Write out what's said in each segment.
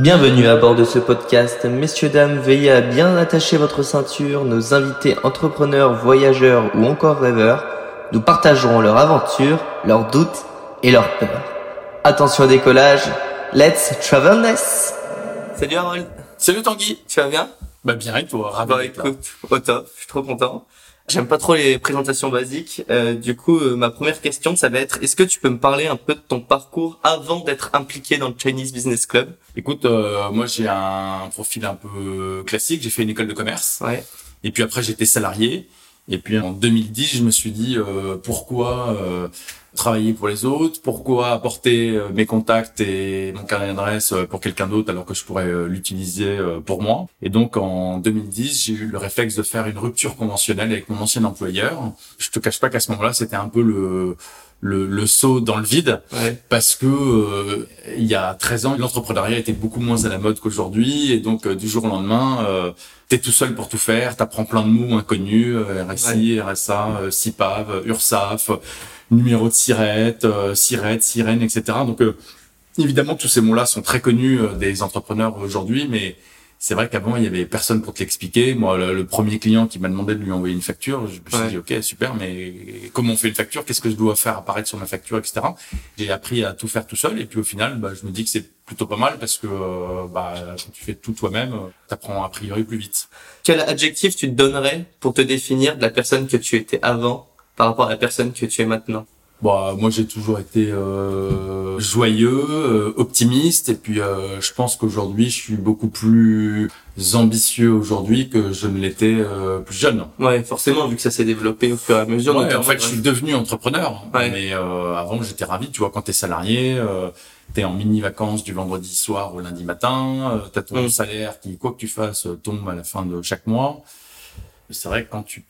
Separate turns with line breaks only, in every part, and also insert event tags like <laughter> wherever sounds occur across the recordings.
Bienvenue à bord de ce podcast. Messieurs, dames, veillez à bien attacher votre ceinture. Nos invités entrepreneurs, voyageurs ou encore rêveurs nous partageront leurs aventures, leurs doutes et leurs peurs. Attention au décollage. Let's travelness. Salut Harold.
Salut Tanguy.
Tu vas bien?
Bah bien et toi, ravi
Bah écoute, au top. Je suis trop content. J'aime pas trop les présentations basiques. Euh, du coup, euh, ma première question, ça va être est-ce que tu peux me parler un peu de ton parcours avant d'être impliqué dans le Chinese Business Club?
Écoute, euh, moi j'ai un profil un peu classique, j'ai fait une école de commerce
Ouais.
et puis après j'étais salarié et puis en 2010 je me suis dit euh, pourquoi euh, travailler pour les autres, pourquoi apporter euh, mes contacts et mon carnet d'adresse euh, pour quelqu'un d'autre alors que je pourrais euh, l'utiliser pour moi? Et donc en 2010 j'ai eu le réflexe de faire une rupture conventionnelle avec mon ancien employeur. Je te cache pas qu'à ce moment-là c'était un peu le le, le saut dans le vide
Ouais.
parce que euh, il y a 13 ans, l'entrepreneuriat était beaucoup moins à la mode qu'aujourd'hui et donc euh, du jour au lendemain, euh, t'es tout seul pour tout faire, t'apprends plein de mots inconnus, euh, RSI, RSA, euh, CIPAV, euh, URSAF, numéro de SIRET, SIRET, SIREN, etc. Donc euh, évidemment tous ces mots-là sont très connus des entrepreneurs aujourd'hui, mais c'est vrai qu'avant il y avait personne pour te l'expliquer. Moi, le, le premier client qui m'a demandé de lui envoyer une facture, je me suis
Ouais.
dit ok super, mais comment on fait une facture? Qu'est-ce que je dois faire apparaître sur ma facture, etc. J'ai appris à tout faire tout seul et puis au final, bah, je me dis que c'est plutôt pas mal parce que euh, bah, quand tu fais tout toi-même, euh, t'apprends a priori plus vite.
Quel adjectif tu te donnerais pour te définir de la personne que tu étais avant par rapport à la personne que tu es maintenant?
Bah, moi, j'ai toujours été euh, joyeux, euh, optimiste, et puis euh, je pense qu'aujourd'hui, je suis beaucoup plus ambitieux aujourd'hui que je ne l'étais euh, plus jeune.
Ouais, forcément, vu que ça s'est développé au fur et à mesure.
Ouais, en fait, je suis devenu entrepreneur,
Ouais.
mais euh, avant, j'étais ravi. Tu vois, quand t'es salarié, euh, t'es en mini vacances du vendredi soir au lundi matin, euh, t'as ton
Mm.
salaire qui, quoi que tu fasses, euh, tombe à la fin de chaque mois. C'est vrai que quand tu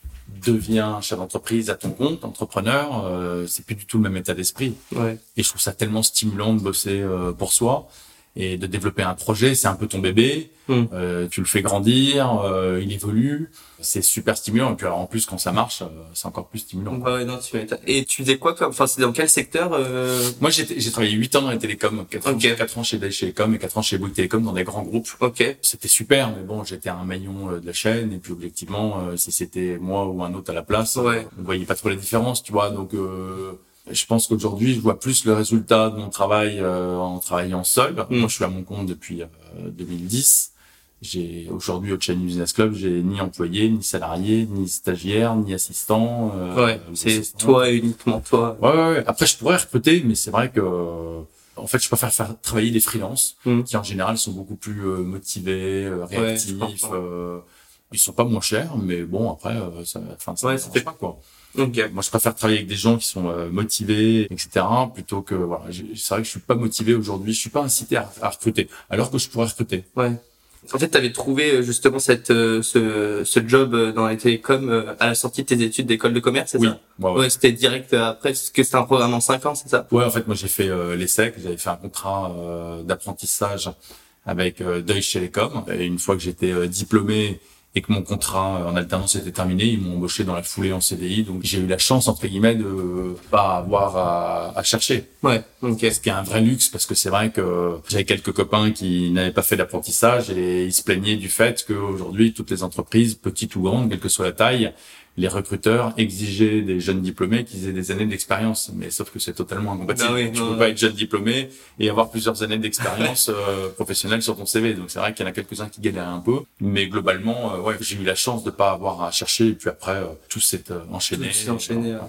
deviens chef d'entreprise à ton compte, entrepreneur, euh, c'est plus du tout le même état d'esprit.
Ouais.
Et je trouve ça tellement stimulant de bosser euh, pour soi et de développer un projet. C'est un peu ton bébé.
Mm.
Euh, tu le fais grandir, euh, il évolue. C'est super stimulant. Et puis alors, en plus, quand ça marche, euh, c'est encore plus stimulant.
Ouais, ouais, non, tu. Et tu faisais quoi comme, enfin, c'est dans quel secteur euh...
Moi, j'ai travaillé 8 ans dans les télécoms, 4 ans,
Ok.
quatre ans chez Deutsche Telekom et 4 ans chez Bouygues Télécom dans des grands groupes.
Ok.
C'était super, mais bon, j'étais un maillon euh, de la chaîne et puis objectivement, euh, si c'était moi ou un autre à la place,
Ouais.
on voyait pas trop la différence, tu vois. Donc, euh, je pense qu'aujourd'hui, je vois plus le résultat de mon travail euh, en travaillant seul.
Mm.
Moi, je suis à mon compte depuis euh, 2010. J'ai aujourd'hui au Chinese Business Club, j'ai ni employé, ni salarié, ni stagiaire, ni assistant. euh,
Ouais.
ou
C'est
assistant.
toi et uniquement toi.
Ouais, ouais, ouais. Après, je pourrais recruter, mais c'est vrai que, en fait, je préfère faire travailler des freelances
Mm.
qui, en général, sont beaucoup plus euh, motivés, euh, réactifs. euh, ils sont pas moins chers, mais bon, après, euh, ça, enfin, ça
Ouais, ça fait-
pas, quoi.
Ok.
Moi, je préfère travailler avec des gens qui sont euh, motivés, etc., plutôt que, voilà. C'est vrai que je suis pas motivé aujourd'hui, je suis pas incité à, à recruter, alors que je pourrais recruter.
Ouais. En fait, tu avais trouvé euh, justement cette, euh, ce, ce job dans les télécoms euh, à la sortie de tes études d'école de commerce, c'est
Oui.
ça
Ouais, ouais.
Ouais, c'était direct après, parce que c'était un programme en 5 ans, c'est ça?
Ouais, en fait, moi j'ai fait l'ESSEC, j'avais fait un contrat d'apprentissage avec Deutsche Telekom. Et une fois que j'étais diplômé et que mon contrat euh, en alternance était terminé, ils m'ont embauché dans la foulée en CDI. Donc j'ai eu la chance entre guillemets de pas avoir à, à chercher.
Ouais. Ok.
Ce qui est un vrai luxe parce que c'est vrai que j'avais quelques copains qui n'avaient pas fait d'apprentissage et ils se plaignaient du fait qu'aujourd'hui toutes les entreprises, petites ou grandes, quelle que soit la taille, les recruteurs exigeaient des jeunes diplômés qui aient des années d'expérience. Mais sauf que c'est totalement incompatible.
Bah oui,
tu
non,
peux
non.
pas être jeune diplômé et avoir plusieurs années d'expérience <laughs> euh, professionnelle sur ton CV. Donc c'est vrai qu'il y en a quelques-uns qui galèrent un peu. Mais globalement, euh, ouais, j'ai eu la chance de pas avoir à chercher et puis après euh, tout s'est euh, enchaîné.
Tout s'est enchaîné, ouais.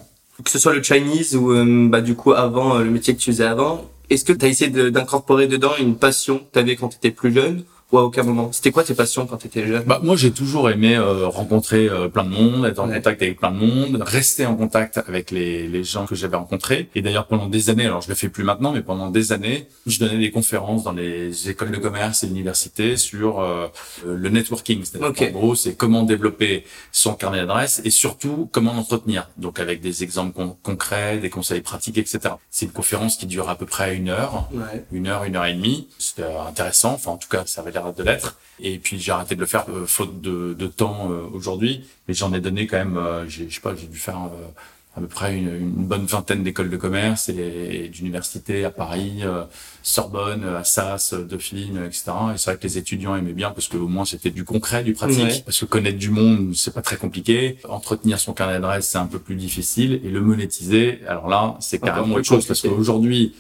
Que ce soit le Chinese ou euh, bah du coup avant euh, le métier que tu faisais avant, est-ce que tu as essayé de- d'incorporer dedans une passion que tu avais quand tu étais plus jeune ou à aucun moment C'était quoi tes passions quand tu étais jeune?
Bah, moi, j'ai toujours aimé euh, rencontrer euh, plein de monde, être en
Ouais.
contact avec plein de monde, rester en contact avec les, les gens que j'avais rencontrés. Et d'ailleurs, pendant des années, alors je le fais plus maintenant, mais pendant des années, je donnais des conférences dans les écoles de commerce et l'université sur euh, euh, le networking. C'est-à-dire
Ok.
qu'en gros, c'est comment développer son carnet d'adresses et surtout comment l'entretenir. Donc avec des exemples con- concrets, des conseils pratiques, etc. C'est une conférence qui dure à peu près une heure
Ouais.
une heure, une heure et demie. C'était intéressant. Enfin, en tout cas, ça avait l'air de l'être. Et puis, j'ai arrêté de le faire euh, faute de, de temps euh, aujourd'hui. Mais j'en ai donné quand même, euh, j'ai- je sais pas, j'ai dû faire euh, à peu près une, une bonne vingtaine d'écoles de commerce et, d'universités à Paris, euh, Sorbonne, Assas, Dauphine, etc. Et c'est vrai que les étudiants aimaient bien parce qu'au moins c'était du concret, du pratique. Parce que connaître du monde, c'est pas très compliqué. Entretenir son carnet d'adresse, c'est un peu plus difficile. Et le monétiser, alors là, c'est carrément autre chose parce qu'aujourd'hui,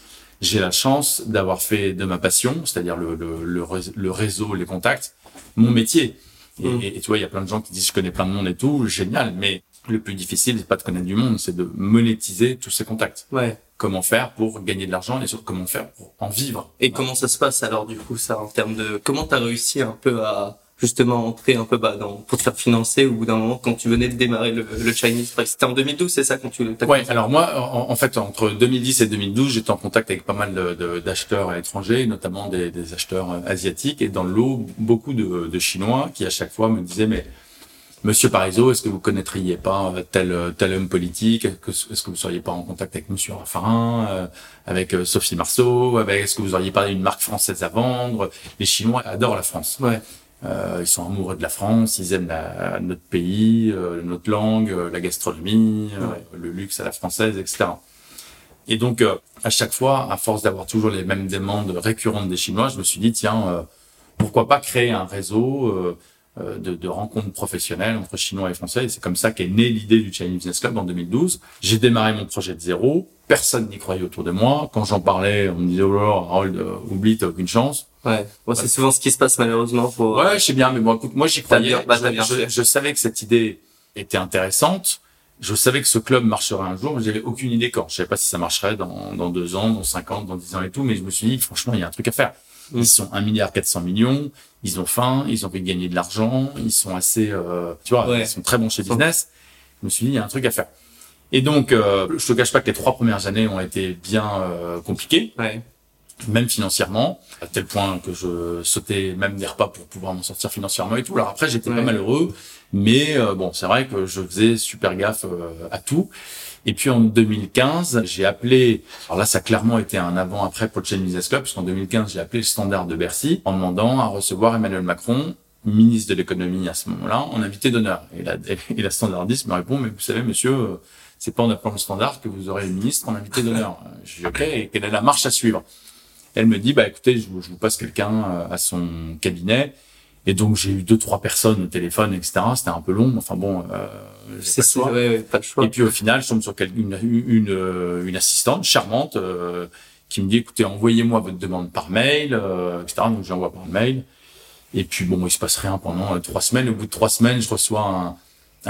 j'ai la chance d'avoir fait de ma passion, c'est-à-dire le, le, le, réseau, les contacts, mon métier. Et, mmh. et, tu vois, il y a plein de gens qui disent je connais plein de monde et tout, génial. Mais le plus difficile, c'est pas de connaître du monde, c'est de monétiser tous ces contacts.
Ouais.
Comment faire pour gagner de l'argent et surtout comment faire pour en vivre.
Et comment ça se passe alors du coup ça en termes de comment t'as réussi un peu à justement entrer un peu bas dans pour te faire financer au bout d'un moment quand tu venais de démarrer le, le Chinese Price C'était en 2012, c'est ça quand tu
Ouais, alors moi en, fait entre 2010 et 2012, j'étais en contact avec pas mal d'acheteurs de, étrangers, notamment des, des, acheteurs euh, asiatiques et dans le lot beaucoup de, de chinois qui à chaque fois me disaient mais Monsieur Parizeau, est-ce que vous connaîtriez pas euh, tel euh, tel homme politique? Est-ce que vous seriez pas en contact avec Monsieur Raffarin, euh, avec Sophie Marceau Est-ce que vous auriez pas une marque française à vendre? Les Chinois adorent la France.
Ouais.
Euh, ils sont amoureux de la France, ils aiment la, notre pays, notre langue, la gastronomie, le luxe à la française, etc. Et donc, à chaque fois, à force d'avoir toujours les mêmes demandes récurrentes des Chinois, je me suis dit, tiens, pourquoi pas créer un réseau euh, de, de, rencontres professionnelles entre Chinois et Français. Et c'est comme ça qu'est née l'idée du Chinese Business Club en 2012. J'ai démarré mon projet de zéro. Personne n'y croyait autour de moi. Quand j'en parlais, on me disait, oh là, Harold, euh, oublie, t'as aucune chance.
Ouais. Bon, c'est souvent ce qui se passe malheureusement. Pour...
Ouais, je sais bien, mais bon, écoute, moi j'y croyais. Bien, bah, je, je, savais que cette idée était intéressante. Je savais que ce club marcherait un jour, mais j'avais aucune idée quand. Je savais pas si ça marcherait dans, dans deux ans, dans cinq ans, dans dix ans et tout, mais je me suis dit, franchement, il y a un truc à faire. Ils mm. sont un milliard 400 millions. Ils ont faim. Ils ont envie de gagner de l'argent. Ils sont assez, euh, tu vois, ils sont très bons chez business. Je me suis dit, il y a un truc à faire. Et donc, euh, je te cache pas que les trois premières années ont été bien euh, compliquées.
Ouais.
Même financièrement, à tel point que je sautais même des repas pour pouvoir m'en sortir financièrement et tout. Alors après, j'étais pas malheureux, mais euh, bon, c'est vrai que je faisais super gaffe à tout. Et puis en 2015, j'ai appelé, alors là ça a clairement été un avant-après pour le Channel Business Club, parce qu'en 2015 j'ai appelé le standard de Bercy en demandant à recevoir Emmanuel Macron, ministre de l'économie à ce moment-là, en invité d'honneur. Et la, <laughs> et la standardiste me répond, mais vous savez monsieur, c'est pas en appelant le standard que vous aurez le ministre en invité d'honneur. Je dis ok, et quelle est la marche à suivre? Elle me dit, bah écoutez, je vous, je vous passe quelqu'un euh, à son cabinet. Et donc j'ai eu deux trois personnes au téléphone, etc. C'était un peu long, enfin bon, euh,
c'est pas, ouais, pas choix.
Et puis au final, je tombe sur une, une, euh, une assistante charmante euh, qui me dit écoutez, envoyez-moi votre demande par mail, euh, etc. Donc j'envoie par mail. Et puis bon, il se passe rien pendant euh, trois semaines. Au bout de trois semaines, je reçois un,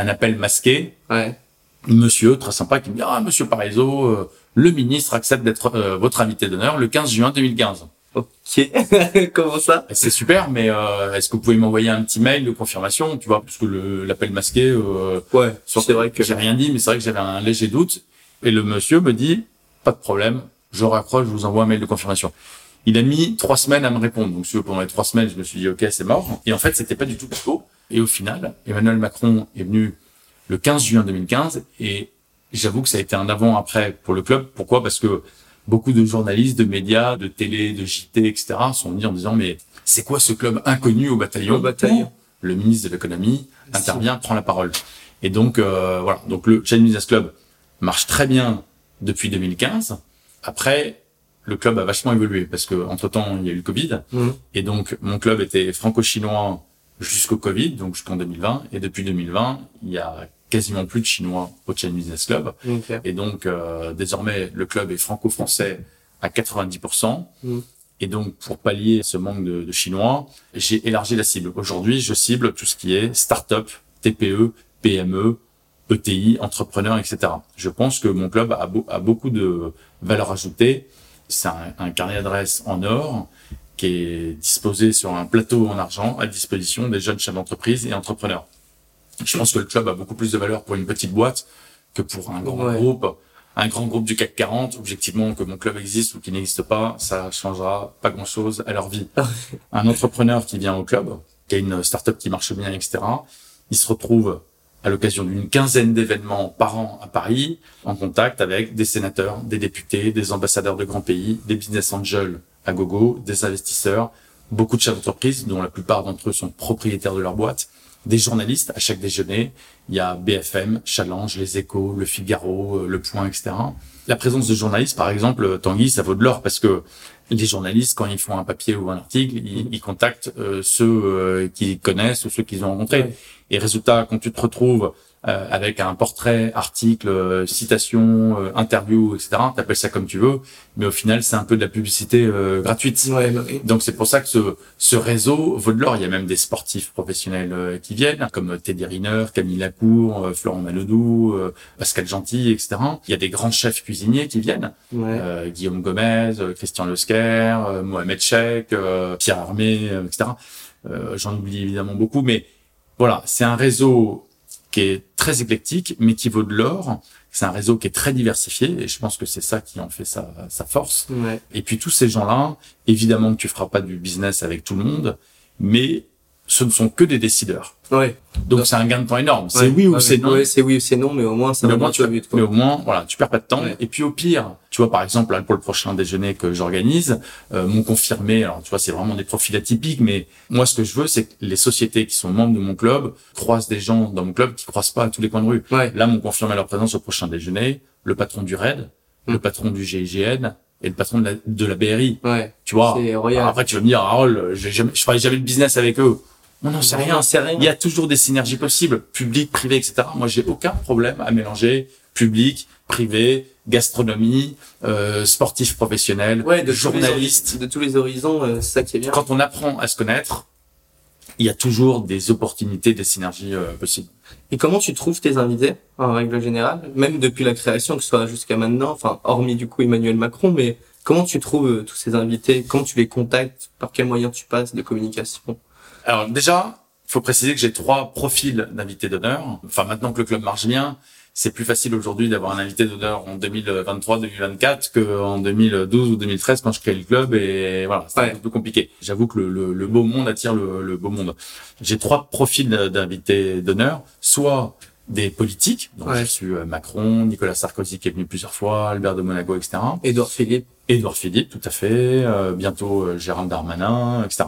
un appel masqué.
Ouais.
Monsieur très sympa qui me dit ah Monsieur Parizeau, le ministre accepte d'être votre invité d'honneur le 15 juin 2015.
Ok, <laughs> comment ça?
C'est super, mais euh, est-ce que vous pouvez m'envoyer un petit mail de confirmation, tu vois, parce que l'appel masqué, euh,
ouais, c'est vrai que
j'ai rien dit, mais c'est vrai que j'avais un léger doute. Et le monsieur me dit, pas de problème, je raccroche, je vous envoie un mail de confirmation. Il a mis trois semaines à me répondre. Donc, pendant les trois semaines, je me suis dit, ok, c'est mort. Et en fait, c'était pas du tout tôt. Et au final, Emmanuel Macron est venu le 15 juin 2015 et j'avoue que ça a été un avant-après pour le club. Pourquoi? Parce que beaucoup de journalistes, de médias, de télé, de JT, etc. sont venus en disant mais c'est quoi ce club inconnu au bataillon,
au bataillon.
Le ministre de l'économie intervient, prend la parole. Et donc euh, voilà, donc le Channel Business Club marche très bien depuis 2015. Après, le club a vachement évolué parce que entre temps il y a eu le Covid
mmh.
et donc mon club était franco-chinois jusqu'au Covid, donc jusqu'en 2020. Et depuis 2020, il y a quasiment plus de Chinois au China Business Club. Et donc, euh, désormais, le club est franco-français à 90%.
Mm.
Et donc, pour pallier ce manque de, de Chinois, j'ai élargi la cible. Aujourd'hui, je cible tout ce qui est start-up, TPE, PME, ETI, entrepreneurs, etc. Je pense que mon club a, a beaucoup de valeur ajoutée. C'est un, un carnet d'adresses en or qui est disposé sur un plateau en argent à disposition des jeunes chefs d'entreprise et entrepreneurs. Je pense que le club a beaucoup plus de valeur pour une petite boîte que pour un grand groupe. Un grand groupe du CAC 40, objectivement, que mon club existe ou qu'il n'existe pas, ça changera pas grand chose à leur vie. <laughs> un entrepreneur qui vient au club, qui a une startup qui marche bien, etc., il se retrouve à l'occasion d'une quinzaine d'événements par an à Paris, en contact avec des sénateurs, des députés, des ambassadeurs de grands pays, des business angels à gogo, des investisseurs, beaucoup de chefs d'entreprise, dont la plupart d'entre eux sont propriétaires de leur boîte, des journalistes à chaque déjeuner. Il y a BFM, Challenge, Les Échos, Le Figaro, euh, Le Point, etc. La présence de journalistes, par exemple, Tanguy, ça vaut de l'or parce que les journalistes, quand ils font un papier ou un article, ils, ils contactent euh, ceux euh, qu'ils connaissent ou ceux qu'ils ont rencontrés. Et résultat, quand tu te retrouves euh, avec un portrait, article, euh, citation, euh, interview, etc. T'appelles ça comme tu veux, mais au final, c'est un peu de la publicité gratuite.
Ouais, bah
Donc c'est pour ça que ce, ce réseau vaut de l'or. Il y a même des sportifs professionnels qui viennent, comme Teddy Riner, Camille Lacour, Florent Manodou, Pascal Gentil, etc. Il y a des grands chefs cuisiniers qui viennent, Guillaume Gomez, Christian Lesquer, Mohamed Cheikh, Pierre Armé, etc. J'en oublie évidemment beaucoup, mais voilà, c'est un réseau qui est très éclectique, mais qui vaut de l'or. C'est un réseau qui est très diversifié, et je pense que c'est ça qui en fait sa, sa force.
Ouais.
Et puis tous ces gens-là, évidemment que tu feras pas du business avec tout le monde, mais ce ne sont que des décideurs.
Ouais.
Donc c'est un gain de temps énorme. C'est
Ouais.
oui ou
Ouais,
c'est non.
Ouais, c'est oui ou c'est non, mais au moins ça
Mais
va
au, moins, tu,
au but, quoi.
mais au moins, voilà, tu perds pas de temps. Et puis au pire, tu vois, par exemple, là, pour le prochain déjeuner que j'organise, euh, mon confirmé, alors tu vois, c'est vraiment des profils atypiques, mais moi, ce que je veux, c'est que les sociétés qui sont membres de mon club croisent des gens dans mon club qui croisent pas à tous les coins de rue.
Ouais.
Là, mon confirmé leur présence au prochain déjeuner, le patron du RAID,
Mm.
le patron du GIGN et le patron de la, de la BRI.
Ouais.
Tu vois.
C'est royal.
Après, tu vas me dire, Harold, j'ai jamais, je ferai jamais de business avec eux. Non, non, c'est
Non,
rien.
rien.
Il y a toujours des synergies possibles, public, privé, etc. Moi, j'ai aucun problème à mélanger public, privé, gastronomie, euh, sportif professionnel,
Ouais, de
journaliste.
de tous les horizons, euh, c'est ça qui est bien.
Quand on apprend à se connaître, il y a toujours des opportunités, des synergies euh, possibles.
Et comment tu trouves tes invités, en règle générale, même depuis la création, que ce soit jusqu'à maintenant, enfin, hormis du coup Emmanuel Macron, mais comment tu trouves euh, tous ces invités, comment tu les contactes, par quels moyens tu passes de communication?
Alors déjà, faut préciser que j'ai trois profils d'invités d'honneur. Enfin, maintenant que le club marche bien, c'est plus facile aujourd'hui d'avoir un invité d'honneur en 2023-2024 qu'en 2012 ou 2013 quand je crée le club et voilà, c'est
Ouais.
un peu plus compliqué. J'avoue que le, le, le beau monde attire le, le beau monde. J'ai trois profils d'invités d'honneur, soit des politiques, donc
Ouais.
j'ai reçu euh, Macron, Nicolas Sarkozy qui est venu plusieurs fois, Albert de Monaco, etc.
Édouard Philippe.
Édouard Philippe, tout à fait, euh, bientôt euh, Gérald Darmanin, etc.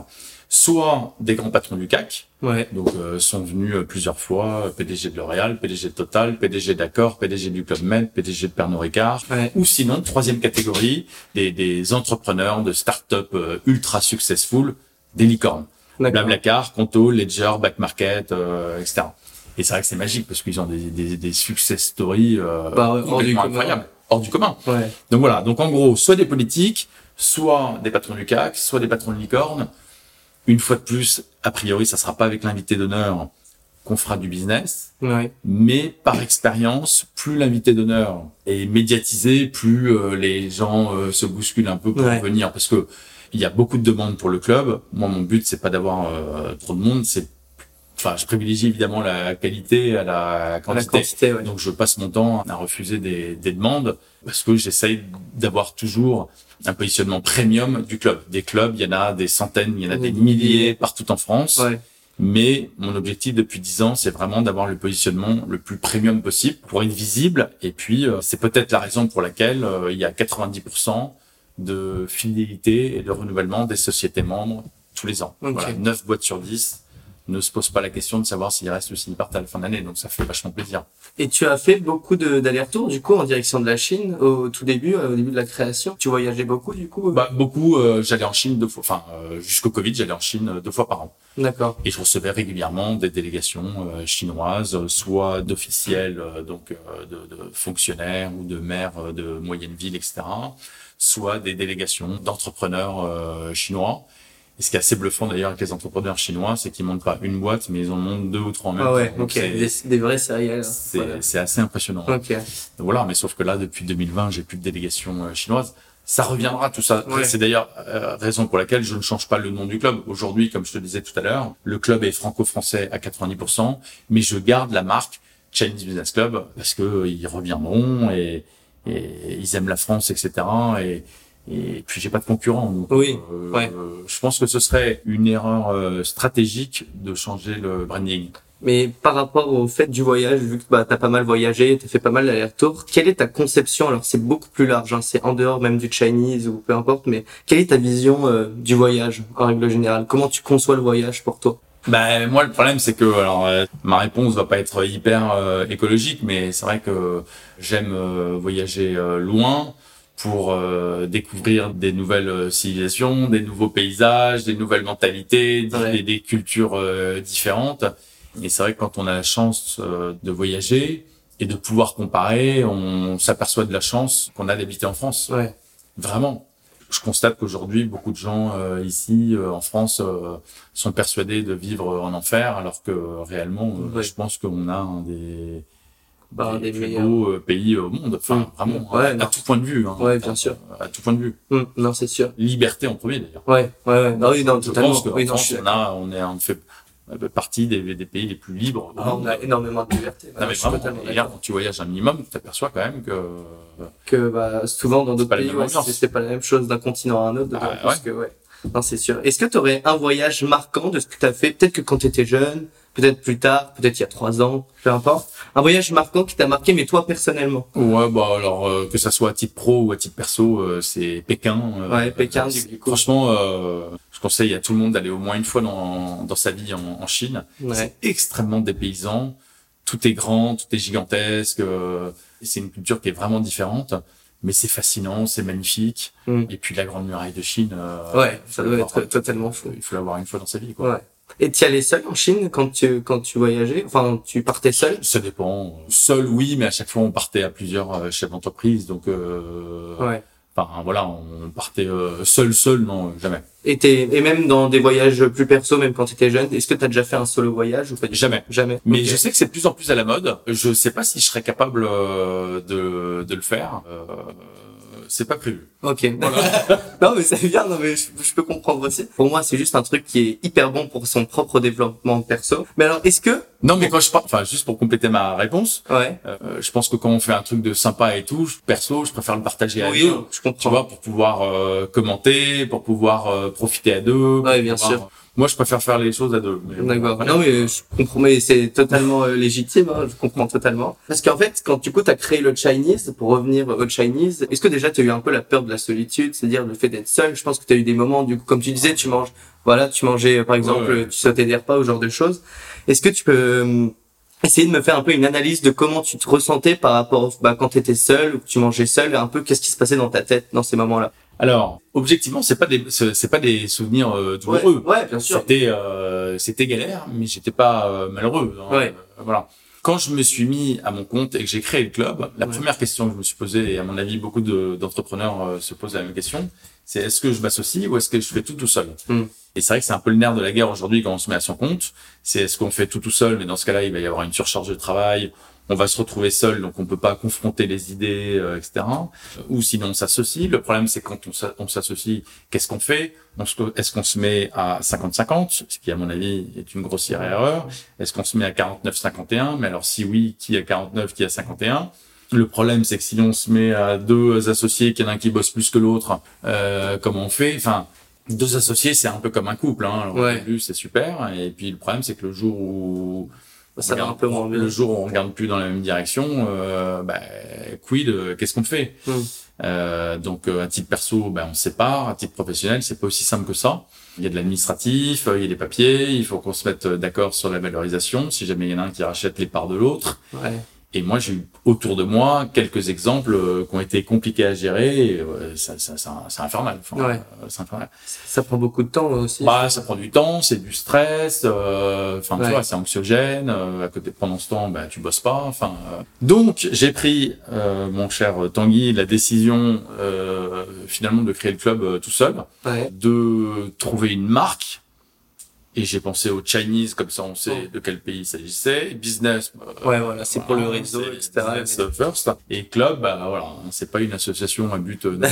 Soit des grands patrons du CAC,
Ouais.
donc euh, sont venus euh, plusieurs fois, euh, PDG de L'Oréal, PDG de Total, PDG d'Accor, PDG du Club Med, PDG de Pernod Ricard,
Ouais.
ou sinon troisième catégorie, des, des entrepreneurs de start-up euh, ultra successful, des licornes. Blablacar, Conto, Ledger, Back Market, euh, etc. Et c'est vrai que c'est magique parce qu'ils ont des, des, des success stories euh,
Bah ouais, hors du commun.
hors du commun.
Ouais.
Donc voilà, donc en gros, soit des politiques, soit des patrons du CAC, soit des patrons de licorne. Une fois de plus, a priori, ça sera pas avec l'invité d'honneur qu'on fera du business,
Ouais.
mais par expérience, plus l'invité d'honneur est médiatisé, plus euh, les gens euh, se bousculent un peu pour
Ouais.
venir, parce que il y a beaucoup de demandes pour le club. Moi, mon but, c'est pas d'avoir euh, trop de monde, c'est, enfin, je privilégie évidemment la qualité à la
la
quantité.
ouais.
Donc je passe mon temps à refuser des, des demandes parce que j'essaye d'avoir toujours un positionnement premium du club. Des clubs, il y en a des centaines, il y en a des
Des
milliers partout en France.
Ouais.
Mais mon objectif depuis dix ans, c'est vraiment d'avoir le positionnement le plus premium possible pour être visible. Et puis, euh, c'est peut-être la raison pour laquelle euh, il y a 90% de fidélité et de renouvellement des sociétés membres tous les ans.
Ok.
Voilà, 9 boîtes sur 10 ne se posent pas la question de savoir s'ils restent ou s'ils partent à la fin d'année. Donc ça fait vachement plaisir.
Et tu as fait beaucoup de- d'allers-retours, du coup, en direction de la Chine, au tout début, euh, au début de la création. Tu voyageais beaucoup, du coup?
Bah, beaucoup, euh, j'allais en Chine deux fois, enfin, euh, jusqu'au Covid, j'allais en Chine euh, deux fois par an.
D'accord.
Et je recevais régulièrement des délégations euh, chinoises, euh, soit d'officiels, euh, donc euh, de, de fonctionnaires ou de maires euh, de moyenne ville, etc., soit des délégations d'entrepreneurs euh, chinois. Et ce qui est assez bluffant d'ailleurs avec les entrepreneurs chinois, c'est qu'ils montent pas une boîte, mais ils en montent deux ou trois en même
Ah ouais,
temps.
Ok. Des, des vrais.
C'est
Voilà.
c'est assez impressionnant.
Ok.
Donc Voilà, mais sauf que là, depuis 2020, j'ai plus de délégation euh, chinoise. Ça reviendra tout ça.
Ouais.
C'est d'ailleurs euh, raison pour laquelle je ne change pas le nom du club. Aujourd'hui, comme je te disais tout à l'heure, le club est franco-français à 90%, mais je garde la marque Chinese Business Club parce que euh, ils reviendront et, et ils aiment la France, etc. Et, et puis j'ai pas de concurrent. donc,
Oui,
euh,
ouais.
Je pense que ce serait une erreur euh, stratégique de changer le branding.
Mais par rapport au fait du voyage, vu que bah, tu as pas mal voyagé, tu as fait pas mal d'allers-retours, quelle est ta conception? Alors c'est beaucoup plus large, hein, c'est en dehors même du Chinese ou peu importe, mais quelle est ta vision euh, du voyage en règle générale? Comment tu conçois le voyage pour toi?
Bah moi le problème c'est que alors euh, ma réponse va pas être hyper euh, écologique mais c'est vrai que j'aime euh, voyager loin pour découvrir des nouvelles civilisations, des nouveaux paysages, des nouvelles mentalités, des, des, cultures différentes. Et c'est vrai que quand on a la chance de voyager et de pouvoir comparer, on s'aperçoit de la chance qu'on a d'habiter en France.
Ouais.
Vraiment je constate qu'aujourd'hui, beaucoup de gens euh, ici, euh, en France, euh, sont persuadés de vivre en enfer, alors que réellement, je pense qu'on a un des,
bah,
des, plus beaux pays au monde. Enfin, mmh. vraiment, ouais, à, tout point de vue. Hein,
ouais, bien sûr.
À tout point de vue.
Mmh. non, c'est sûr.
Liberté en premier, d'ailleurs.
Ouais, ouais, ouais. Non, oui, non, totalement.
Je pense qu'en France, on a, on est, on fait partie des, des, pays les plus libres.
Ah, on a énormément de liberté.
Non, mais vraiment, quand tu voyages un minimum, tu t'aperçois quand même que
que bah, souvent dans d'autres pays, ouais, c'est pas la même chose d'un continent à un autre. Ah, ouais. que ouais, non c'est sûr. Est-ce que tu aurais un voyage marquant de ce que tu as fait, peut-être que quand tu étais jeune, peut-être plus tard, peut-être il y a trois ans, peu importe, un voyage marquant qui t'a marqué, mais toi personnellement?
Ouais, bah alors euh, que ça soit à titre pro ou à titre perso, euh, c'est Pékin.
Euh, ouais, Pékin. Du
coup. Franchement, je conseille à tout le monde d'aller au moins une fois dans, dans sa vie en, en Chine. C'est extrêmement dépaysant. Tout est grand, tout est gigantesque. c'est une culture qui est vraiment différente mais c'est fascinant, c'est magnifique. Mm. Et puis la grande muraille de Chine.
ouais, ça doit être totalement fou.
Il faut l'avoir une fois dans sa vie, quoi.
Ouais. Et tu allais seul en Chine quand tu quand tu voyageais? Enfin, tu partais seul?
Ça dépend. Seul, oui, mais à chaque fois on partait à plusieurs euh, chefs d'entreprise, donc. Euh,
ouais.
Enfin voilà, on partait euh, seul, seul, non, jamais.
Et, et même dans des voyages plus perso, même quand tu étais jeune, est-ce que tu as déjà fait un solo voyage ou pas
Jamais.
Jamais.
Mais je sais que c'est de plus en plus à la mode. Je sais pas si je serais capable de, de le faire. Euh, c'est pas prévu.
Ok. Voilà. <laughs> non mais c'est bien, non mais je, peux comprendre aussi. Pour moi, c'est juste un truc qui est hyper bon pour son propre développement perso. Mais alors, est-ce que
Non, mais quand je parle, enfin juste pour compléter ma réponse,
ouais.
Euh, je pense que quand on fait un truc de sympa et tout, perso, je préfère le partager à
oui,
deux.
Je comprends.
Tu vois, pour pouvoir euh, commenter, pour pouvoir euh, profiter à deux.
Ouais, bien sûr.
Moi, je préfère faire les choses à deux.
D'accord. Non, mais je comprends, mais c'est totalement euh, légitime. Hein, je comprends totalement. Parce qu'en fait, quand du coup, tu as créé le Chinese, pour revenir au Chinese, est-ce que déjà tu as eu un peu la peur de la solitude, c'est-à-dire le fait d'être seul? Je pense que tu as eu des moments, du coup, comme tu disais, tu manges, voilà, tu mangeais, par exemple, tu sautais des repas, ou genre de choses. Est-ce que tu peux euh, essayer de me faire un peu une analyse de comment tu te ressentais par rapport, bah, quand tu étais seul ou que tu mangeais seul, un peu qu'est-ce qui se passait dans ta tête dans ces moments-là?
Alors, objectivement, c'est pas des c'est pas des souvenirs euh, douloureux.
Ouais, bien sûr.
C'était euh, c'était galère, mais j'étais pas euh, malheureux.
Hein, ouais.
voilà. Quand je me suis mis à mon compte et que j'ai créé le club, la première question que je me suis posée, et à mon avis beaucoup d'entrepreneurs se posent la même question, c'est est-ce que je m'associe ou est-ce que je fais tout tout seul?
Hmm.
Et c'est vrai que c'est un peu le nerf de la guerre aujourd'hui quand on se met à son compte. C'est est-ce qu'on fait tout tout seul, mais dans ce cas-là, il va y avoir une surcharge de travail, on va se retrouver seul, donc on peut pas confronter les idées, euh, etc. Ou sinon on s'associe. Le problème c'est quand on s'associe, qu'est-ce qu'on fait? Est-ce qu'on se met à 50-50, ce qui à mon avis est une grossière erreur Est-ce qu'on se met à 49-51 Mais alors si oui, qui a 49, qui a 51 le problème, c'est que si on se met à deux associés, qu'il y en a un qui bosse plus que l'autre, euh, comment on fait? Enfin, deux associés, c'est un peu comme un couple. Hein. Alors,
ouais.
c'est super. Et puis le problème, c'est que le jour où
ça va un peu moins bien.
Le jour où on regarde plus dans la même direction, euh, bah, quid, euh, qu'est-ce qu'on fait?
Hmm.
euh, Donc à titre perso, bah, on se sépare. À titre professionnel, c'est pas aussi simple que ça. Il y a de l'administratif, il y a des papiers, il faut qu'on se mette d'accord sur la valorisation. Si jamais il y en a un qui rachète les parts de l'autre.
Ouais.
Et moi, j'ai eu autour de moi quelques exemples euh, qui ont été compliqués à gérer. ça, ça, ça c'est infernal.
Enfin, ouais.
Euh, c'est infernal.
Ça prend beaucoup de temps aussi.
Bah, ça prend du temps, c'est du stress. Euh, enfin, tu vois, c'est anxiogène. à côté, pendant ce temps, bah, tu bosses pas. Enfin, donc j'ai pris, mon cher Tanguy, la décision finalement de créer le club tout seul,
ouais.
de trouver une marque et j'ai pensé au Chinese, comme ça on sait de quel pays il s'agissait. Business.
Euh, ouais, voilà, c'est pour le réseau, etc.
Business first. Et club, bah, voilà, c'est pas une association à but <laughs> non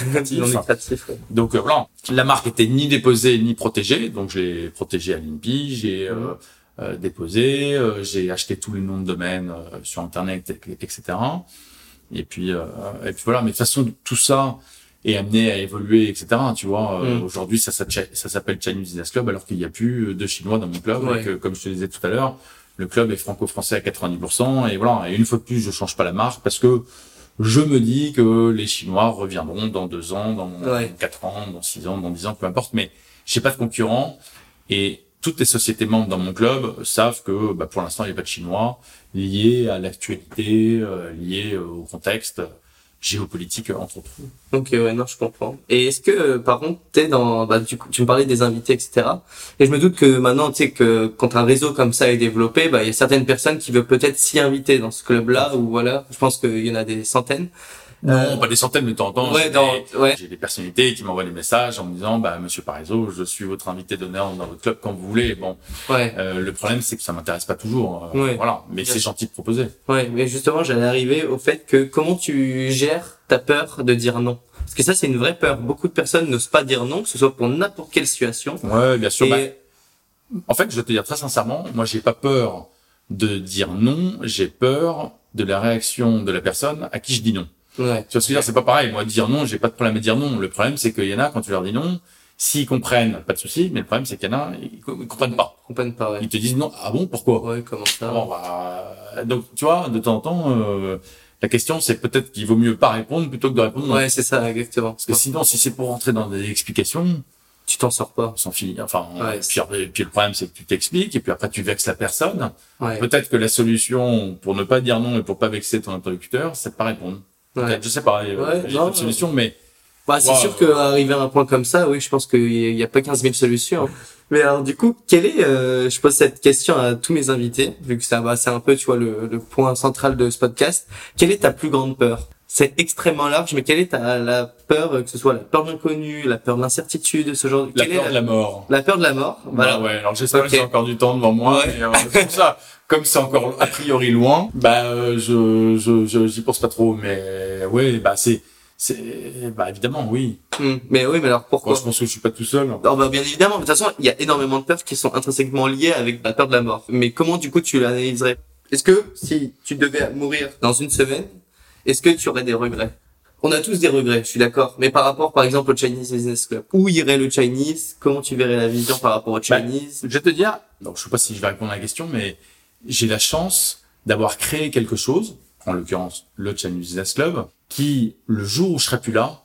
lucratif.
Donc euh, voilà, la marque était ni déposée ni protégée, donc j'ai protégé à l'INPI, j'ai euh, mhm. euh, déposé, j'ai acheté tous les noms de domaine sur internet, etc. Et puis, et puis voilà, mais de toute façon tout ça et amené à évoluer, etc. Tu vois, euh, mm. aujourd'hui ça, ça, s'appelle Chinese Business Club alors qu'il n'y a plus de Chinois dans mon club. Et que, comme je te disais tout à l'heure, le club est franco-français à 90%. Et voilà. Et une fois de plus, je change pas la marque parce que je me dis que les Chinois reviendront dans deux ans, dans quatre ans, dans six ans, dans dix ans, peu importe. Mais j'ai pas de concurrent et toutes les sociétés membres dans mon club savent que bah, pour l'instant il n'y a pas de chinois liés à l'actualité, euh, liés au contexte géopolitique entre autres.
Ok, ouais, non, je comprends. Et est-ce que, euh, par contre, t'es dans, bah, tu, tu me parlais des invités, etc. Et je me doute que maintenant, tu sais que quand un réseau comme ça est développé, bah, il y a certaines personnes qui veulent peut-être s'y inviter dans ce club-là, ou voilà. Je pense qu'il y en a des centaines.
Non, euh, pas des centaines, mais de temps en temps,
ouais,
j'ai, ouais. des, personnalités qui m'envoient des messages en me disant, bah, Monsieur Parizeau, je suis votre invité d'honneur dans votre club quand vous voulez. Bon,
ouais.
euh, le problème, c'est que ça m'intéresse pas toujours. Euh, voilà, mais c'est gentil de proposer.
Ouais, mais justement, j'allais arriver au fait que comment tu gères ta peur de dire non? Parce que ça, c'est une vraie peur. Beaucoup de personnes n'osent pas dire non, que ce soit pour n'importe quelle situation.
Ouais, bien sûr. Bah, en fait, je vais te dire très sincèrement, moi, j'ai pas peur de dire non. J'ai peur de la réaction de la personne à qui je dis non.
Ouais.
Tu vois ce que je veux dire C'est pas pareil. Moi, dire non, j'ai pas de problème à dire non. Le problème, c'est qu'il y en a quand tu leur dis non, s'ils comprennent, pas de souci. Mais le problème, c'est qu'il y en a, ils, comprennent pas.
Ils comprennent pas. Ouais.
Ils te disent non. Ah bon Pourquoi?
Ouais. Comment ça?
Bon, bah, Donc, tu vois, de temps en temps. Euh, la question, c'est peut-être qu'il vaut mieux pas répondre plutôt que de répondre.
Ouais, c'est ça, exactement.
Parce que sinon, si c'est pour rentrer dans des explications,
tu t'en sors pas.
Sans finir. Enfin,
ouais,
puis, puis, le problème, c'est que tu t'expliques et puis après tu vexes la personne.
Ouais.
Peut-être que la solution pour ne pas dire non et pour pas vexer ton interlocuteur, c'est de pas répondre.
Ouais.
Je sais pas, il
ouais,
y a pas de solution, mais.
Bah, c'est sûr qu'arriver à un point comme ça, oui, je pense qu'il y a pas 15 000 solutions. Mais alors, du coup, quel est, euh, je pose cette question à tous mes invités, vu que ça, bah, c'est un peu, tu vois, le, le point central de ce podcast. Quelle est ta plus grande peur? C'est extrêmement large, mais quelle est ta, la peur, que ce soit la peur de l'inconnu, la peur de l'incertitude, ce genre de...
La
quelle
peur
est
de la mort.
La peur de la mort, voilà.
Bah ouais, alors j'espère okay. que j'ai encore du temps devant moi,
Ouais.
euh, ça, <laughs> comme c'est encore a priori loin, bah euh, je je je- j'y pense pas trop, mais ouais, bah c'est c'est bah évidemment oui.
Hmm. Mais oui, mais alors pourquoi
Moi, je pense que je suis pas tout seul.
Non, bah, bien évidemment. De toute façon, il y a énormément de peurs qui sont intrinsèquement liées avec la peur de la mort. Mais comment, du coup, tu l'analyserais? Est-ce que si tu devais mourir dans une semaine, est-ce que tu aurais des regrets? On a tous des regrets, je suis d'accord. Mais par rapport, par exemple, au Chinese Business Club, où irait le Chinese? Comment tu verrais la vision par rapport au
Bah,
Chinese?
Je vais te dire, donc je sais pas si je vais répondre à la question, mais j'ai la chance d'avoir créé quelque chose, en l'occurrence le Chinese Business Club, qui le jour où je serai plus là,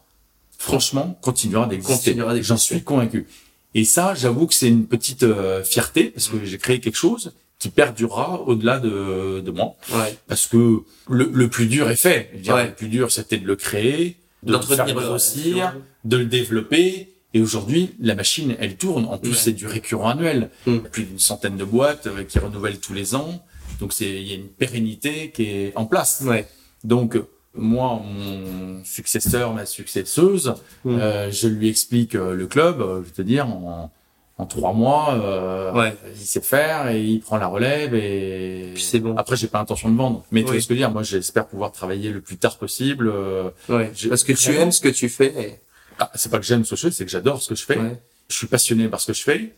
franchement, continuera d'exister. J'en suis convaincu. Et ça, j'avoue que c'est une petite euh, fierté parce que j'ai créé quelque chose qui perdurera au-delà de, de moi.
Ouais.
Parce que le, le plus dur est fait. Je veux dire,
Ouais.
Le plus dur, c'était de le créer, de le faire grossir, de le développer. Et aujourd'hui, la machine, elle tourne. En plus,
Ouais.
c'est du récurrent annuel.
Mm.
A plus d'une centaine de boîtes euh, qui renouvellent tous les ans. Donc, c'est, il y a une pérennité qui est en place.
Ouais.
Donc, moi, mon successeur, ma successeuse,
Mm.
euh, je lui explique euh, le club, euh, je te dire, en, en trois mois, euh,
Ouais.
il sait faire et il prend la relève et
Puis c'est bon.
après j'ai pas intention de vendre, mais tu vois ce que je veux dire. Moi, j'espère pouvoir travailler le plus tard possible. euh,
Parce que tu aimes ce que tu fais. et-
ah, c'est pas que j'aime ce que je fais, c'est que j'adore ce que je fais.
Ouais.
Je suis passionné par ce que je fais.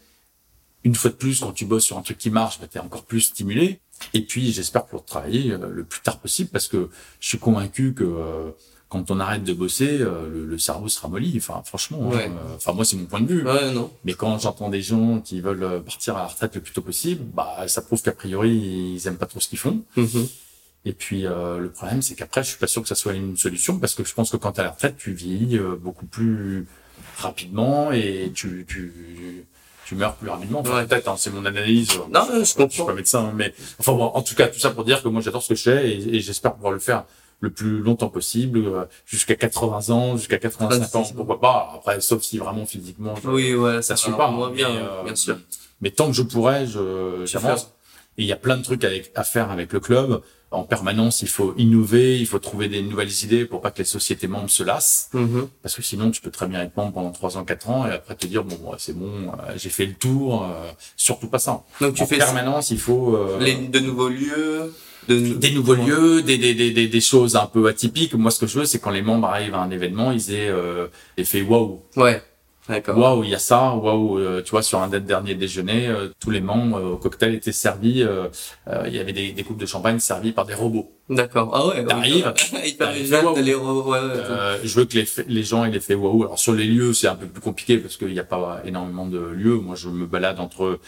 Une fois de plus, quand tu bosses sur un truc qui marche, bah, t'es encore plus stimulé. Et puis, j'espère pouvoir travailler euh, le plus tard possible parce que je suis convaincu que euh, quand on arrête de bosser, euh, le, le cerveau se ramollit. Enfin, franchement,
Ouais.
euh, enfin moi, c'est mon point de vue.
Ouais, non.
Mais quand j'entends des gens qui veulent euh, partir à la retraite le plus tôt possible, bah, ça prouve qu'a priori, ils aiment pas trop ce qu'ils font.
Mhm.
Et puis euh, le problème, c'est qu'après, je suis pas sûr que ça soit une solution parce que je pense que quand t'es à la retraite, tu vieillis euh, beaucoup plus rapidement et tu tu tu meurs plus rapidement. Enfin,
Ouais.
peut-être, hein, c'est mon analyse.
Non, je
Je suis
comprends.
pas médecin, hein, mais enfin bon, en tout cas, tout ça pour dire que moi, j'adore ce que je fais et, et j'espère pouvoir le faire le plus longtemps possible, euh, jusqu'à 80 ans, jusqu'à 85 ans, pourquoi pas. Après, sauf si vraiment physiquement, je-
Oui, voilà,
ça
ça
suit pas.
moins
mais,
bien,
euh,
bien sûr.
Mais tant que je pourrais, je
Tu
j'avance. Et il y a plein de trucs avec, à faire avec le club. En permanence, il faut innover, il faut trouver des nouvelles idées pour pas que les sociétés membres se lassent.
Mhm.
Parce que sinon, tu peux très bien être membre pendant 3 ans, 4 ans et après te dire, bon, c'est bon, euh, j'ai fait le tour. euh, surtout pas ça.
Donc tu
en
fais
permanence, il faut euh,
les, de nouveaux lieux, de
des nouveaux lieux, des, des, des, des, des choses un peu atypiques. Moi, ce que je veux, c'est quand les membres arrivent à un événement, ils aient euh, l'effet waouh.
Ouais, d'accord.
Waouh, il y a ça. Waouh, euh, tu vois, sur un des dernier déjeuner, euh, tous les membres euh, au cocktail étaient servis. euh, euh, il y avait des, des coupes de champagne servies par des robots.
D'accord. Ah ouais.
T'arrives.
Hyper de les re- ouais, ouais,
Euh, je veux que les, les gens aient l'effet waouh. Alors sur les lieux, c'est un peu plus compliqué parce qu'il n'y a pas énormément de lieux. Moi, je me balade entre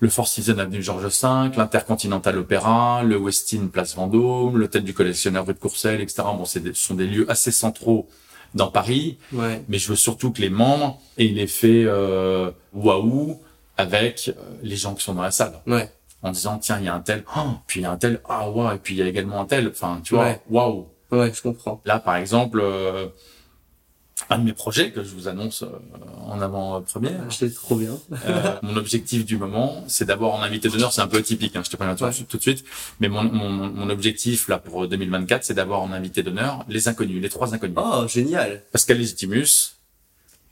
le Four Seasons avenue Georges V, l'Intercontinental Opéra, le Westin Place Vendôme, l'hôtel du collectionneur rue de Courcelles, etc. Bon, c'est des- ce sont des lieux assez centraux dans Paris,
ouais.
mais je veux surtout que les membres aient l'effet euh, waouh avec euh, les gens qui sont dans la salle.
Ouais.
En disant, tiens, il y a un tel, oh, puis il y a un tel, ah, ouais, et puis il y a également un tel. Enfin, tu vois,
Ouais.
waouh.
Ouais, je comprends.
Là, par exemple, euh, un de mes projets que je vous annonce euh, en avant-première,
C'est trop bien.
euh, mon objectif du moment, c'est d'avoir en invité d'honneur, c'est un peu atypique, hein, je te préviens
Ouais.
tout de suite, mais mon, mon, mon objectif là pour 2024, c'est d'avoir en invité d'honneur les inconnus, les trois inconnus.
Oh, génial.
Pascal Légitimus,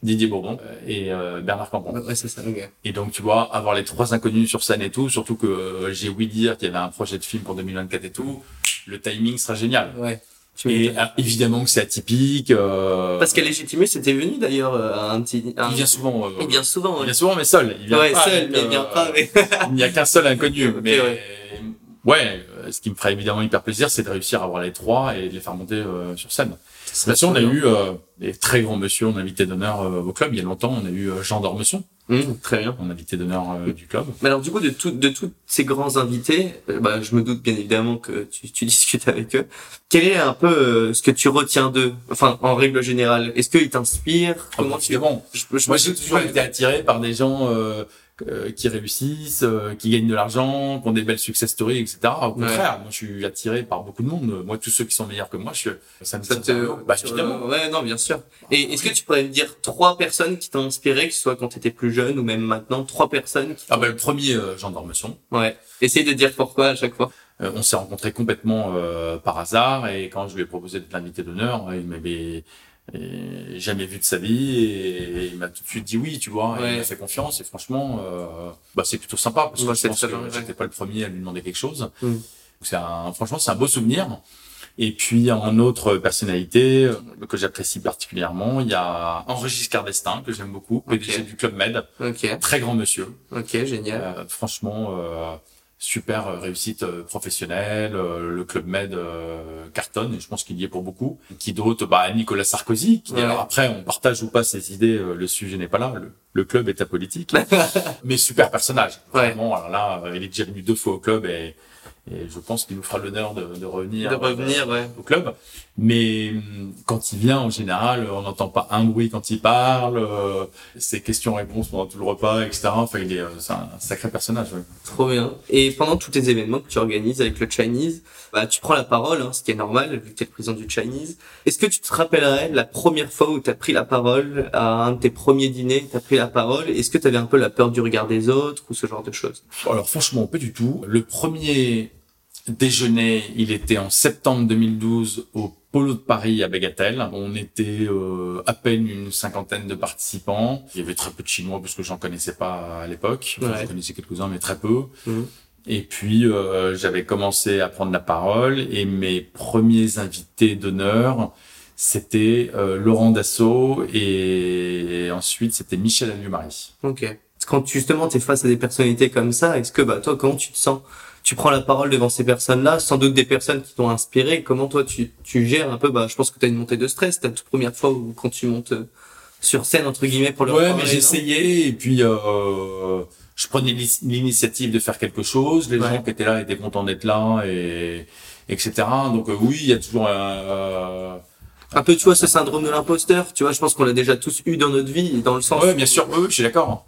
Didier Bourbon euh, et euh, Bernard Campan.
Ouais, c'est ça, ok.
Et donc, tu vois, avoir les trois inconnus sur scène et tout, surtout que euh, j'ai ouï dire qu'il y avait un projet de film pour 2024 et tout, le timing sera génial.
Ouais. Tu
Et euh, évidemment que c'est atypique. Euh,
Pascal Légitimus c'était venu d'ailleurs euh, à un petit. un-
il vient souvent. euh,
Il vient souvent.
il
Ouais,
vient souvent, mais seul. Il vient
ouais
pas
seul,
avec,
mais il
euh,
vient pas avec. <laughs>
Il n'y a qu'un seul inconnu. Mais
ouais.
ouais, euh, ce qui me ferait évidemment hyper plaisir, c'est de réussir à avoir les trois et de les faire monter euh, sur scène. Bien sûr, on a eu euh, des très grands monsieur en invité d'honneur euh, au club. Il y a longtemps, on a eu euh, Jean d'Ormesson
Hum, très bien.
en invité d'honneur euh, du club.
Mais alors du coup, de, tout, de tous ces grands invités, euh, bah, je me doute bien évidemment que tu, tu <laughs> discutes avec eux. Quel est un peu euh, ce que tu retiens d'eux? Enfin, en règle générale, est-ce qu'ils t'inspirent? Comment tu
Évidemment.
je, je-
Moi, j'ai toujours été attiré par des gens qui réussissent, euh, qui gagnent de l'argent, qui ont des belles success stories, etc. Au contraire, moi, je suis attiré par beaucoup de monde. Moi, tous ceux qui sont meilleurs que moi, je, ça me
Ça te...
Bah, évidemment.
Ouais, non, bien sûr. Et est-ce que tu pourrais me dire trois personnes qui t'ont inspiré, que ce soit quand tu étais plus jeune ou même maintenant, trois personnes qui
Ah bah, le premier, euh, Jean d'Ormesson.
Ouais. Essaye de dire pourquoi à chaque fois.
Euh, on s'est rencontrés complètement euh, par hasard et quand je lui ai proposé d'être l'invité d'honneur, il m'avait jamais vu de sa vie et il m'a tout de suite dit oui, tu vois, et
Ouais.
il m'a fait confiance et franchement, euh, bah c'est plutôt sympa parce que
Ouais,
je pense que j'étais pas le premier à lui demander quelque chose.
Mm.
C'est un, franchement, c'est un beau souvenir. Et puis en autre personnalité euh, que j'apprécie particulièrement, il y a Henri Giscard d'Estaing que j'aime beaucoup, PDG du club Med,
Ok.
très grand monsieur.
Ok, génial.
Euh, franchement, euh, super euh, réussite euh, professionnelle. euh, le club Med euh, cartonne et je pense qu'il y est pour beaucoup. Qui d'autre? Bah Nicolas Sarkozy. Qui,
Ouais.
alors après, on partage ou pas ses idées. le sujet n'est pas là. Le, le club est apolitique. <laughs> mais super personnage.
Ouais.
Vraiment. Alors là, il est déjà venu deux fois au club et, et je pense qu'il nous fera l'honneur de, de revenir.
de revenir, ouais.
au club. Mais hum, quand il vient, en général, on n'entend pas un bruit quand il parle. euh, ses questions-réponses pendant tout le repas, etc. Enfin, il est, euh, c'est un sacré personnage. ouais.
Trop bien. Et pendant tous tes événements que tu organises avec le Chinese, bah, tu prends la parole, hein, ce qui est normal, vu que tu es le président du Chinese. Est-ce que tu te rappellerais la première fois où tu as pris la parole à un de tes premiers dîners, tu as pris la parole? Est-ce que tu avais un peu la peur du regard des autres ou ce genre de choses?
Alors franchement, pas du tout. Le premier déjeuner, il était en septembre 2012 au Polo de Paris à Bagatelle. On était euh, à peine une cinquantaine de participants. Il y avait très peu de Chinois parce que j'en connaissais pas à l'époque. Enfin,
Ouais.
J'en connaissais quelques-uns, mais très peu.
Mhm.
Et puis euh, j'avais commencé à prendre la parole et mes premiers invités d'honneur, c'était euh, Laurent Dassault et ensuite c'était Michel Alliot-Marie.
Ok. Quand justement tu es face à des personnalités comme ça, est-ce que bah toi comment tu te sens Tu prends la parole devant ces personnes-là, sans doute des personnes qui t'ont inspiré. Comment toi tu, tu gères un peu Bah je pense que tu as une montée de stress, ta toute première fois où quand tu montes euh, sur scène entre guillemets pour leur
Ouais, mais j'essayais et puis euh, je prenais l'ini- l'initiative de faire quelque chose. Les
Ouais.
gens qui étaient là étaient contents d'être là et etc. Donc euh, oui, il y a toujours un, euh,
Un peu, tu vois, ce syndrome de l'imposteur, tu vois, je pense qu'on l'a déjà tous eu dans notre vie, dans le sens.
Ouais, bien sûr, oui, je suis d'accord.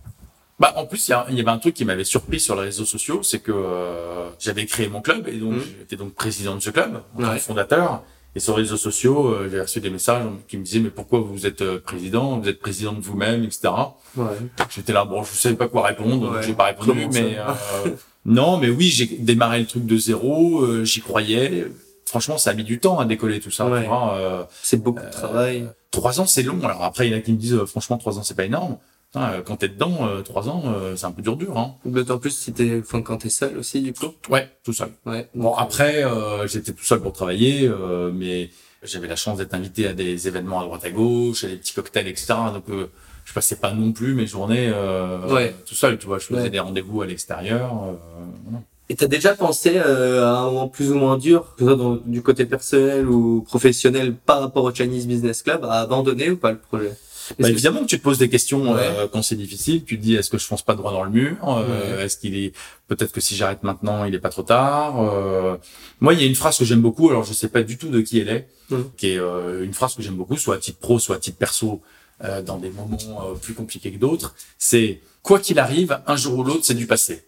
Bah, en plus, il y, y avait un truc qui m'avait surpris sur les réseaux sociaux, c'est que euh, j'avais créé mon club et donc
Mhm.
j'étais donc président de ce club,
Ouais.
fondateur. Et sur les réseaux sociaux, euh, j'ai reçu des messages qui me disaient mais pourquoi vous êtes euh, président, vous êtes président de vous-même, etc.
Ouais.
J'étais là, bon, je savais pas quoi répondre,
Ouais.
j'ai pas répondu, mais euh, non, mais oui, j'ai démarré le truc de zéro, euh, j'y croyais. Franchement, ça a mis du temps à décoller tout ça. Euh,
C'est beaucoup de travail.
trois ans, c'est long. Alors après, il y en a qui me disent, franchement, trois ans, c'est pas énorme. Putain, euh, quand t'es dedans, euh, trois ans, euh, c'est un peu dur, dur. Hein.
D'autant plus si t'es, enfin, quand t'es seul aussi, du coup.
Ouais, tout seul.
Ouais.
Bon, après, euh, j'étais tout seul pour travailler, euh, mais j'avais la chance d'être invité à des événements à droite à gauche, à des petits cocktails, etc. Donc, euh, je passais pas non plus mes journées euh,
Ouais.
tout seul. Tu vois, je faisais
Ouais.
des rendez-vous à l'extérieur. euh.
Et t'as déjà pensé euh, à un moment plus ou moins dur, que ce soit dans- du côté personnel ou professionnel, par rapport au Chinese Business Club, à abandonner ou pas le projet?
Bah, évidemment que tu te poses des questions
Ouais.
euh, quand c'est difficile. Tu te dis est-ce que je fonce pas droit dans le mur Euh, Est-ce qu'il est peut-être que si j'arrête maintenant, il est pas trop tard Euh, Moi, il y a une phrase que j'aime beaucoup. Alors, je sais pas du tout de qui elle est,
Mhm.
qui est euh, une phrase que j'aime beaucoup, soit à titre pro, soit à titre perso, euh, dans des moments euh, plus compliqués que d'autres. C'est quoi qu'il arrive, un jour ou l'autre, c'est du passé.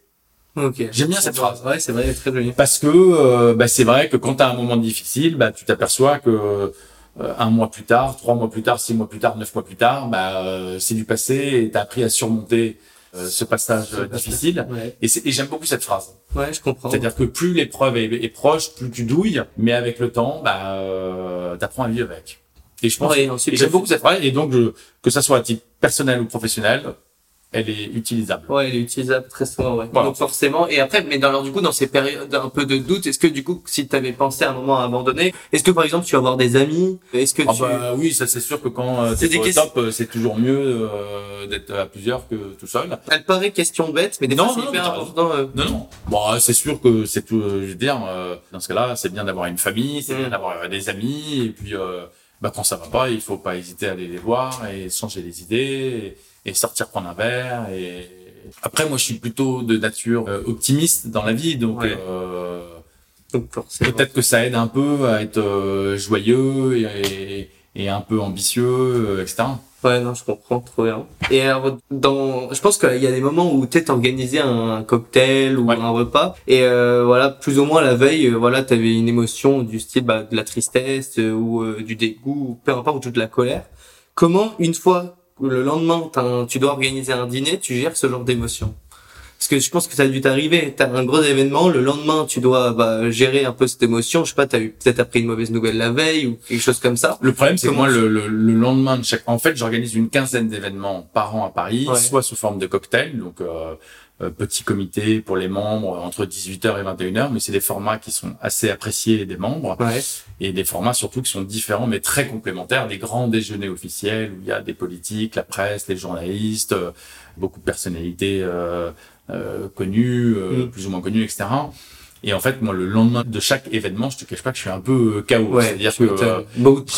Ok.
J'aime bien cette phrase.
Ouais, c'est vrai, très joli.
Parce que euh, bah, c'est vrai que quand tu as un moment difficile, bah, tu t'aperçois que euh, un mois plus tard, trois mois plus tard, six mois plus tard, neuf mois plus tard, bah, euh, c'est du passé et tu as appris à surmonter euh, ce passage euh, difficile.
Ouais.
Et, c'est- et j'aime beaucoup cette phrase.
Ouais, je comprends.
C'est-à-dire que plus l'épreuve est, est proche, plus tu douilles, mais avec le temps, bah, euh, t'apprends à vivre avec. Et je pense,
Ouais,
j'aime beaucoup cette phrase. Et donc, je- que ça soit à titre personnel ou professionnel, elle est utilisable.
Ouais, elle est utilisable très souvent, ouais.
Voilà.
Donc forcément, et après, mais dans, alors, du coup, dans ces périodes un peu de doute, est-ce que du coup, si tu avais pensé à un moment à abandonner, est-ce que par exemple, tu vas avoir des amis? Est-ce que
Ah
tu...
bah oui, ça c'est sûr que quand euh,
C'est
t'es
des
top, euh, c'est toujours mieux euh, d'être à plusieurs que tout seul.
Elle paraît question bête, mais des
Non,
fois, c'est
non,
hyper important. euh,
Non, non. Bon, euh, c'est sûr que c'est tout. Je veux dire, euh, dans ce cas-là, c'est bien d'avoir une famille, c'est
Mm.
bien d'avoir euh, des amis, et puis euh, bah, quand ça va pas, il faut pas hésiter à aller les voir et changer les idées et, et sortir prendre un verre. Et après, moi, je suis plutôt de nature euh, optimiste dans la vie, donc.
Ouais.
euh,
Donc.
Peut-être que ça aide un peu à être euh, joyeux et, et un peu ambitieux, euh, etc.
Ouais, non, je comprends trop bien. Et alors, dans, je pense qu'il y a des moments où tu organisé un cocktail ou
Ouais.
un repas et euh, voilà, plus ou moins la veille, euh, voilà, t'avais une émotion du style bah, de la tristesse euh, ou du dégoût, ou peu importe, ou de la colère. Comment, une fois le lendemain, un- tu dois organiser un dîner, tu gères ce genre d'émotion Parce que je pense que ça a dû t'arriver. T'as un gros événement, le lendemain, tu dois bah, gérer un peu cette émotion. Je sais pas, t'as eu peut-être appris une mauvaise nouvelle la veille ou quelque chose comme ça.
Le problème, c'est que moi, le, le, le lendemain de chaque... En fait, j'organise une quinzaine d'événements par an à Paris,
Ouais.
soit sous forme de cocktail, donc euh, petit comité pour les membres euh, entre 18h et 21h, mais c'est des formats qui sont assez appréciés des membres,
Ouais.
et des formats surtout qui sont différents, mais très complémentaires, des grands déjeuners officiels, où il y a des politiques, la presse, les journalistes, euh, beaucoup de personnalités euh, euh, connues, euh,
Mm.
plus ou moins connues, etc. Et en fait, moi, le lendemain de chaque événement, je te cache pas que je suis un peu euh, KO.
Ouais.
C'est-à-dire que euh,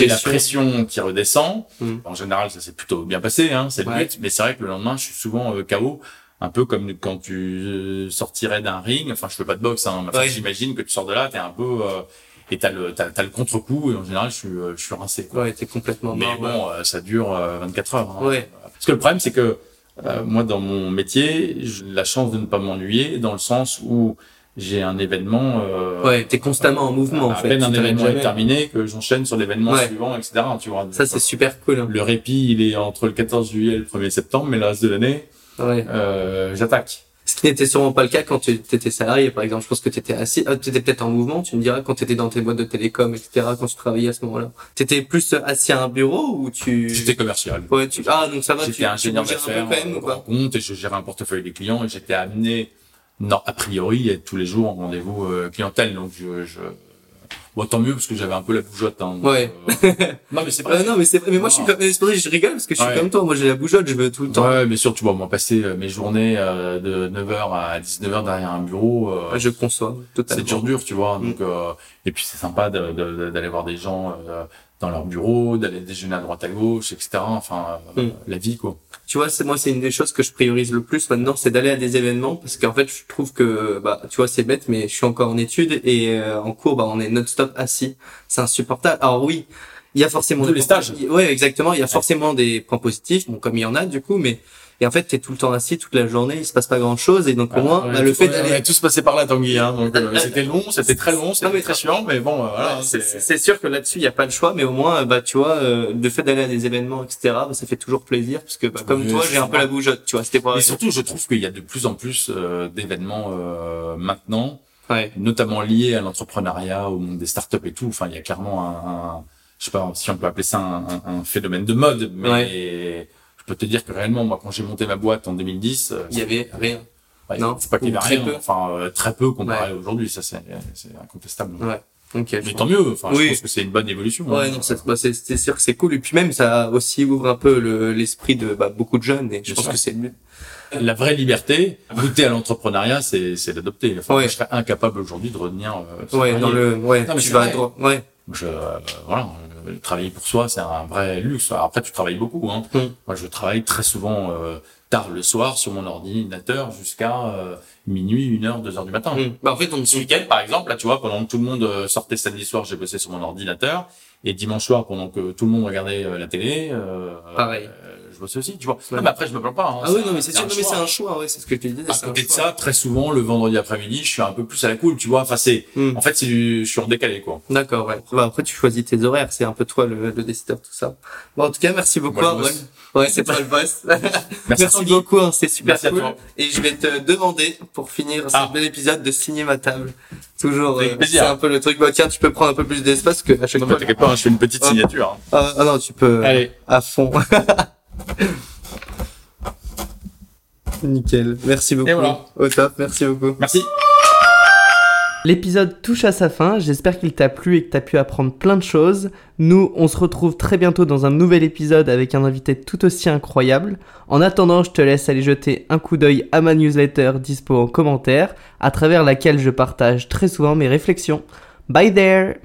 la
pression.
qui redescend.
Mm.
En général, ça s'est plutôt bien passé, hein, c'est le
Ouais.
but. Mais c'est vrai que le lendemain, je suis souvent euh, KO. Un peu comme quand tu euh, sortirais d'un ring. Enfin, je fais pas de boxe, hein. mais enfin,
Ouais.
j'imagine que tu sors de là, t'es un peu euh, et t'as le t'as, t'as le contre-coup. Et en général, je suis euh, je suis rincé. Quoi.
Ouais, t'es complètement
Mais
mort, ouais.
bon, euh, ça dure euh, 24 heures. hein.
Ouais.
Parce que le problème, c'est que euh, moi, dans mon métier, j'ai la chance de ne pas m'ennuyer, dans le sens où j'ai un événement. Euh,
Ouais, t'es constamment en mouvement, en
à
fait.
peine un événement est terminé que j'enchaîne sur l'événement
Ouais.
suivant, etc. Tu vois.
Ça, c'est super cool. hein.
le répit, il est entre le 14 juillet et le 1er septembre, mais le reste de l'année,
Ouais.
euh, j'attaque.
Ce qui n'était sûrement pas le cas quand tu étais salarié, par exemple. Je pense que tu étais assis, ah, tu étais peut-être en mouvement, tu me diras, quand tu étais dans tes boîtes de télécom, etc., quand tu travaillais à ce moment-là. Tu étais plus assis à un bureau ou tu...
J'étais commercial.
Ouais, tu... Ah, donc ça va, tu,
J'étais
tu
ingénieur d'affaires, compte, et je gérais un portefeuille des clients, et j'étais amené, non, a priori, à être tous les jours en rendez-vous euh, clientèle. Donc, je, je... Bon, tant mieux, parce que j'avais un peu la bougeotte. Hein,
Ouais.
euh, non, mais c'est <laughs>
Ouais,
vrai.
non, mais c'est vrai, mais moi, je suis c'est je rigole, parce que je suis
Ouais.
comme toi. Moi, j'ai la bougeotte, je veux tout le temps.
Ouais, mais surtout, bon, moi, passer euh, mes journées euh, de 9h à 19h derrière un bureau, euh,
Je conçois, totalement.
c'est dur dur tu vois
Mm.
donc euh, et puis c'est sympa de- de- de- d'aller voir des gens euh, dans leur bureau d'aller déjeuner à droite à gauche etc enfin euh,
Mm.
la vie quoi
Tu vois, c'est moi, c'est une des choses que je priorise le plus maintenant, c'est d'aller à des événements parce qu'en fait, je trouve que, bah, tu vois, c'est bête, mais je suis encore en études et euh, en cours, bah, on est non-stop assis. C'est insupportable. Alors oui, il y a forcément
Tous
des
les stages.
Ouais, exactement. Il y a forcément des points positifs, bon, comme il y en a du coup, mais et en fait, t'es tout le temps assis toute la journée, il se passe pas grand-chose et donc au moins,
Ouais,
bah, le fait
est- on
d'aller
est tous passé par là Tanguy hein, donc euh, <laughs> c'était long c'était très long c'était très chiant mais bon euh, voilà c'est
sûr que là-dessus il y a pas le choix mais au moins bah tu vois euh, le fait d'aller à des événements etc bah, ça fait toujours plaisir parce que bah, comme toi j'ai un peu la bougeotte tu vois c'était pas
et surtout je trouve qu'il y a de plus en plus euh, d'événements euh, maintenant
ouais.
notamment liés à l'entrepreneuriat au monde des startups et tout. Enfin il y a clairement un, un- je sais pas si on peut appeler ça un, un- un phénomène de mode mais peux te dire que réellement moi quand j'ai monté ma boîte en 2010 euh,
il y avait rien
Ouais,
Non,
c'est pas qu'il y
ou
avait
très
rien,
peu.
enfin euh, très peu comparé aujourd'hui, ça c'est incontestable.
ouais
Mais tant mieux, enfin
Oui.
je pense que c'est une bonne évolution.
Ouais,
hein.
non, c'est bah, c'est- sûr que c'est cool. Et puis même, ça aussi ouvre un peu le- l'esprit de bah, beaucoup de jeunes. Et je pense que c'est mieux.
La vraie liberté, goûter à l'entrepreneuriat, c'est c'est d'adopter. Enfin,
Ouais.
moi, je serais incapable aujourd'hui de revenir. euh,
Ouais, dans le, ouais,
Non, mais
tu vas. Ouais,
Je, euh, voilà, travailler pour soi, c'est un vrai luxe. Alors Après, tu travailles beaucoup. Hein.
Mm.
Moi, je travaille très souvent euh, tard le soir sur mon ordinateur jusqu'à euh, minuit, une heure, deux heures du matin.
Mm. Bah, en fait, on
Ce week-end, par exemple, là, tu vois, pendant que tout le monde euh, sortait samedi soir, j'ai bossé sur mon ordinateur. Et dimanche soir, pendant que tout le monde regardait la télé, euh,
Pareil.
Euh, je bosse aussi, tu vois.
Ouais.
Non, mais après, je me plains pas. hein.
Ah oui, non, mais c'est sûr, non, mais c'est un choix, ouais, c'est ce que je te disais.
À côté de ça, très souvent, le vendredi après-midi, je suis un peu plus à la cool, tu vois. Enfin, c'est,
Hmm.
en fait, c'est du, je suis redécalé, quoi.
D'accord, ouais. Bah, après, tu choisis tes horaires, c'est un peu toi le, le décideur de tout ça. Bon, en tout cas, merci beaucoup.
Moi,
ouais. c'est toi le boss. <laughs>
Merci,
beaucoup, hein, c'est super
Merci
cool.
toi.
Et je vais te demander, pour finir
Ah.
ce bel épisode, de signer ma table. Toujours, euh, c'est un peu le truc. Bah, tiens, tu peux prendre un peu plus d'espace que à chaque
Non,
fois.
mais t'inquiète pas, je fais une petite
Ah.
signature. hein.
Ah, ah non, tu peux. euh,
Allez.
À fond. <laughs> Nickel. Merci beaucoup.
Et voilà.
Au top. Merci beaucoup.
Merci.
L'épisode touche à sa fin, j'espère qu'il t'a plu et que t'as pu apprendre plein de choses. Nous, on se retrouve très bientôt dans un nouvel épisode avec un invité tout aussi incroyable. En attendant, je te laisse aller jeter un coup d'œil à ma newsletter dispo en commentaire, à travers laquelle je partage très souvent mes réflexions. Bye there